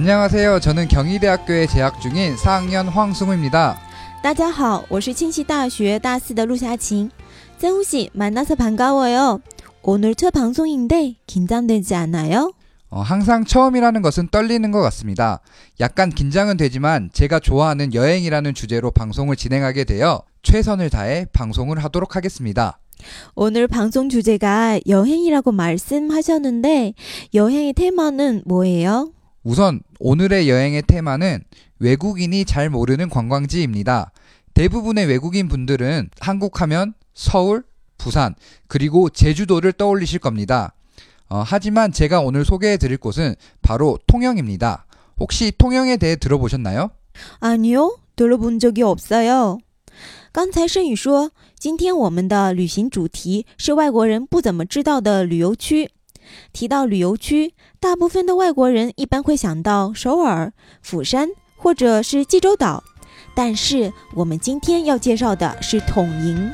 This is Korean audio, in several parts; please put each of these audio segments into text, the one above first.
안녕하세요. 저는 경희대학교에 재학 중인 4학년 황승우입니다. 大家好，我是庆熙大学大四的陆夏晴。曾씨 만나서 반가워요. 오늘 첫 방송인데 긴장되지 않아요? 어, 항상 처음이라는 것은 떨리는 것 같습니다. 약간 긴장은 되지만 제가 좋아하는 여행이라는 주제로 방송을 진행하게 되어 최선을 다해 방송을 하도록 하겠습니다. 오늘 방송 주제가 여행이라고 말씀하셨는데 여행의 테마는 뭐예요? 우선 오늘의 여행의 테마는 외국인이 잘 모르는 관광지입니다. 대부분의 외국인 분들은 한국 하면 서울, 부산, 그리고 제주도를 떠올리실 겁니다. 어, 하지만 제가 오늘 소개해 드릴 곳은 바로 통영입니다. 혹시 통영에 대해 들어보셨나요? 아니요, 들어본 적이 없어요. 刚才盛宇说，今天我们的旅行主题是外国人不怎么知道的旅游区。 提到旅游区，大部分的外国人一般会想到首尔、釜山或者是济州岛，但是我们今天要介绍的是统营。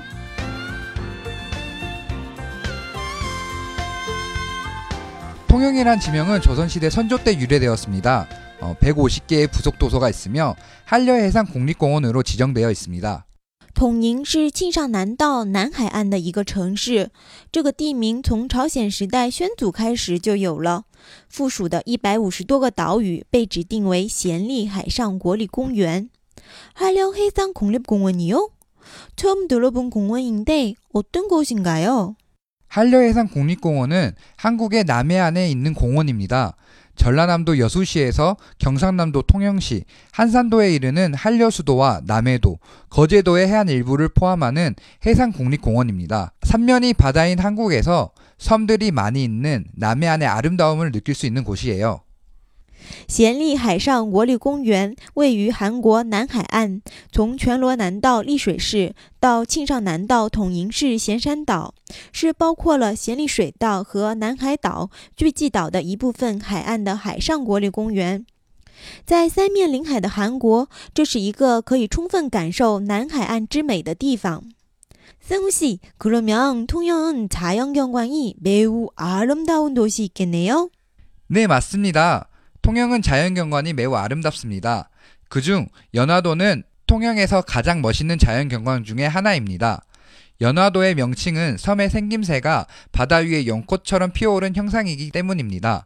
통영이란 지명은 조선시대 선조 때 유래되었습니다. 어, 150개의 부속 도서가 있으며 한려해상 국립공원으로 지정되어 있습니다. 统宁是庆尚南道南海岸的一个城市，这个地名从朝鲜时代宣祖开始就有了。附属的一百五十多个岛屿被指定为咸立海上国立公园。한려해상 국립공원이요? 처음 들어본 공원인데 어떤 곳인가요? 한려해상 국립공원은 한국의 남해안에 있는 공원입니다. 전라남도 여수시에서 경상남도 통영시, 한산도에 이르는 한려수도와 남해도, 거제도의 해안 일부를 포함하는 해상국립공원입니다. 삼면이 바다인 한국에서 섬들이 많이 있는 남해안의 아름다움을 느낄 수 있는 곳이에요. 咸立海上国立公园位于韩国南海岸，从全罗南道丽水市到庆尚南道统营市咸山岛，是包括了咸立水道和南海岛、巨济岛的一部分海岸的海上国立公园。在三面临海的韩国，这是一个可以充分感受南海岸之美的地方。승우 씨, 그러면 통영은 자연경관이 매우 아름다운 도시있겠네요? 네, 맞습니다. 통영은 자연경관이 매우 아름답습니다. 그중 연화도는 통영에서 가장 멋있는 자연경관 중의 하나입니다. 연화도의 명칭은 섬의 생김새가 바다 위에 연꽃처럼 피어오른 형상이기 때문입니다.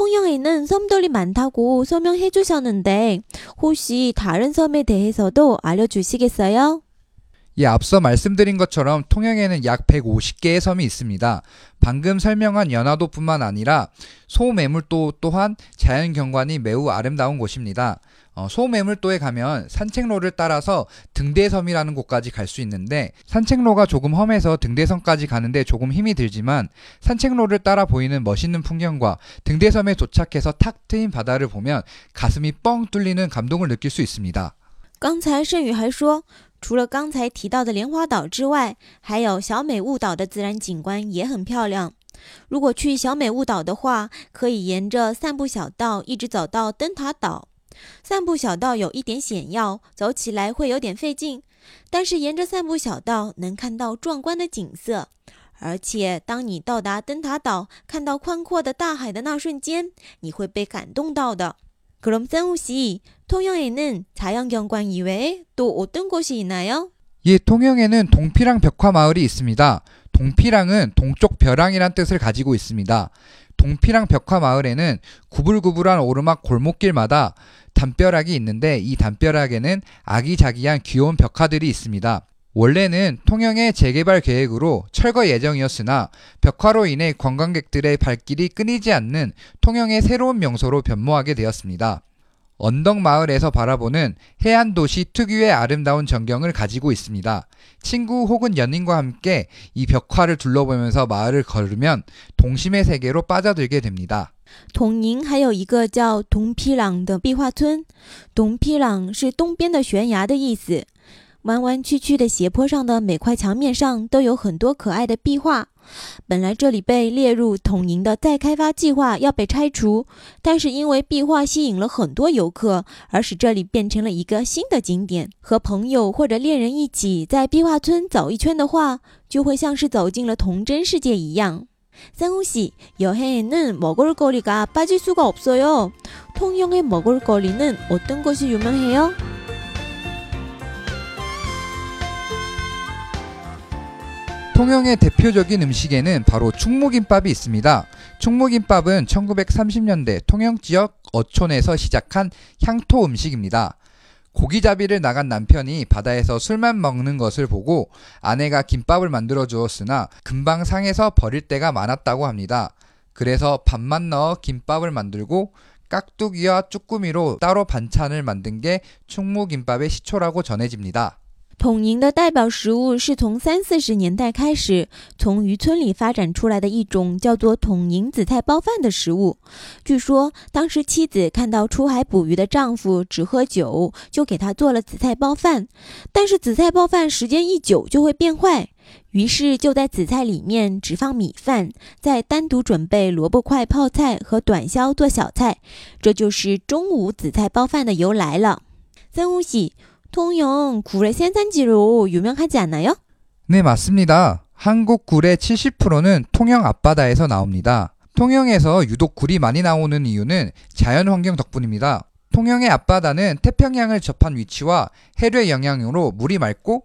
통영에는 섬들이 많다고 설명해 주셨는데 혹시 다른 섬에 대해서도 알려주시겠어요? 예, 앞서 말씀드린 것처럼 통영에는 약 150개의 섬이 있습니다. 방금 설명한 연화도뿐만 아니라 소매물도 또한 자연경관이 매우 아름다운 곳입니다. 어, 소매물도에 가면 산책로를 따라서 등대섬이라는 곳까지 갈 수 있는데 산책로가 조금 험해서 등대섬까지 가는데 조금 힘이 들지만 산책로를 따라 보이는 멋있는 풍경과 등대섬에 도착해서 탁 트인 바다를 보면 가슴이 뻥 뚫리는 감동을 느낄 수 있습니다. 刚才盛宇还说， 除了刚才提到的莲花岛之外，还有小美雾岛的自然景观也很漂亮。如果去小美雾岛的话，可以沿着散步小道一直走到灯塔岛。散步小道有一点险要，走起来会有点费劲，但是沿着散步小道能看到壮观的景色。而且，当你到达灯塔岛，看到宽阔的大海的那瞬间，你会被感动到的。 그럼생우씨 통영에는 자연경관 이외에 또 어떤 곳이 있나요 예, 통영에는 동피랑 벽화 마을이 있습니다. 동피랑은 동쪽 벼랑이란 뜻을 가지고 있습니다. 동피랑 벽화 마을에는 구불구불한 오르막 골목길마다 담벼락이 있는데 이 담벼락에는 아기자기한 귀여운 벽화들이 있습니다. 원래는 통영의 재개발 계획으로 철거 예정이었으나 벽화로 인해 관광객들의 발길이 끊이지 않는 통영의 새로운 명소로 변모하게 되었습니다. 언덕 마을에서 바라보는 해안 도시 특유의 아름다운 전경을 가지고 있습니다. 친구 혹은 연인과 함께 이 벽화를 둘러보면서 마을을 걸으면 동심의 세계로 빠져들게 됩니다. 统宁还有一个叫东皮朗的壁画村，东皮朗是东边的悬崖的意思。 弯弯曲曲的斜坡上的每块墙面上都有很多可爱的壁画。本来这里被列入统宁的再开发计划要被拆除，但是因为壁画吸引了很多游客，而使这里变成了一个新的景点。和朋友或者恋人一起在壁画村走一圈的话，就会像是走进了童真世界一样。三홍씨여행에는먹을거리가빠질수가없어요통영의먹을거리는어떤것이유명해요 통영의 대표적인 음식에는 바로 충무김밥이 있습니다. 충무김밥은 1930년대 통영 지역 어촌에서 시작한 향토 음식입니다. 고기잡이를 나간 남편이 바다에서 술만 먹는 것을 보고 아내가 김밥을 만들어 주었으나 금방 상해서 버릴 때가 많았다고 합니다. 그래서 밥만 넣어 김밥을 만들고 깍두기와 쭈꾸미로 따로 반찬을 만든 게 충무김밥의 시초라고 전해집니다. 统宁的代表食物是从三四十年代开始从渔村里发展出来的一种叫做统宁紫菜包饭的食物。据说当时妻子看到出海捕鱼的丈夫只喝酒，就给他做了紫菜包饭。但是紫菜包饭时间一久就会变坏，于是就在紫菜里面只放米饭，再单独准备萝卜块泡菜和短削做小菜。这就是中午紫菜包饭的由来了。三五喜。 통영 굴의 생산지로 유명하지 않나요? 네, 맞습니다. 한국 굴의 70%는 통영 앞바다에서 나옵니다. 통영에서 유독 굴이 많이 나오는 이유는 자연 환경 덕분입니다. 통영의 앞바다는 태평양을 접한 위치와 해류의 영향으로 물이 맑고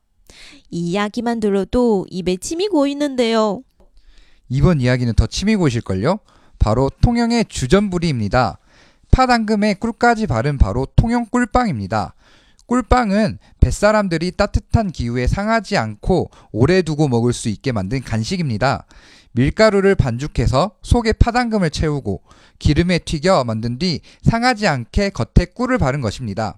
이야기만 들어도 입에 침이 고이는데요. 이번 이야기는 더 침이 고이실걸요? 바로 통영의 주전부리입니다. 파당금에 꿀까지 바른 바로 통영 꿀빵입니다. 꿀빵은 뱃사람들이 따뜻한 기후에 상하지 않고 오래 두고 먹을 수 있게 만든 간식입니다. 밀가루를 반죽해서 속에 파당금을 채우고 기름에 튀겨 만든 뒤 상하지 않게 겉에 꿀을 바른 것입니다.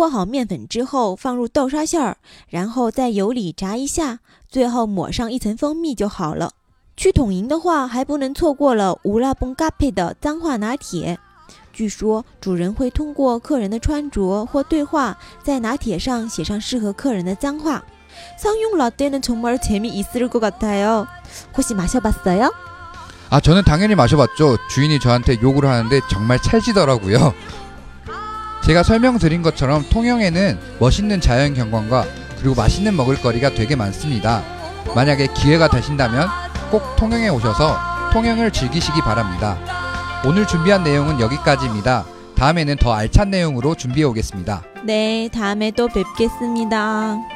和好面粉之后，放入豆沙馅儿，然后在油里炸一下，最后抹上一层蜂蜜就好了。去统营的话，还不能错过了乌拉崩嘎配的脏话拿铁。据说主人会通过客人的穿着或对话，在拿铁上写上适合客人的脏话。상용라떼는정말재미있을것같아요혹시마셔봤어요 아, 저는 당연히 마셔봤죠. 주인이 저한테 욕을 하는데 정말 찰지더라고요. 제가 설명드린 것처럼 통영에는 멋있는 자연 경관과 그리고 맛있는 먹을거리가 되게 많습니다. 만약에 기회가 되신다면 꼭 통영에 오셔서 통영을 즐기시기 바랍니다. 오늘 준비한 내용은 여기까지입니다. 다음에는 더 알찬 내용으로 준비해 오겠습니다. 네, 다음에 또 뵙겠습니다.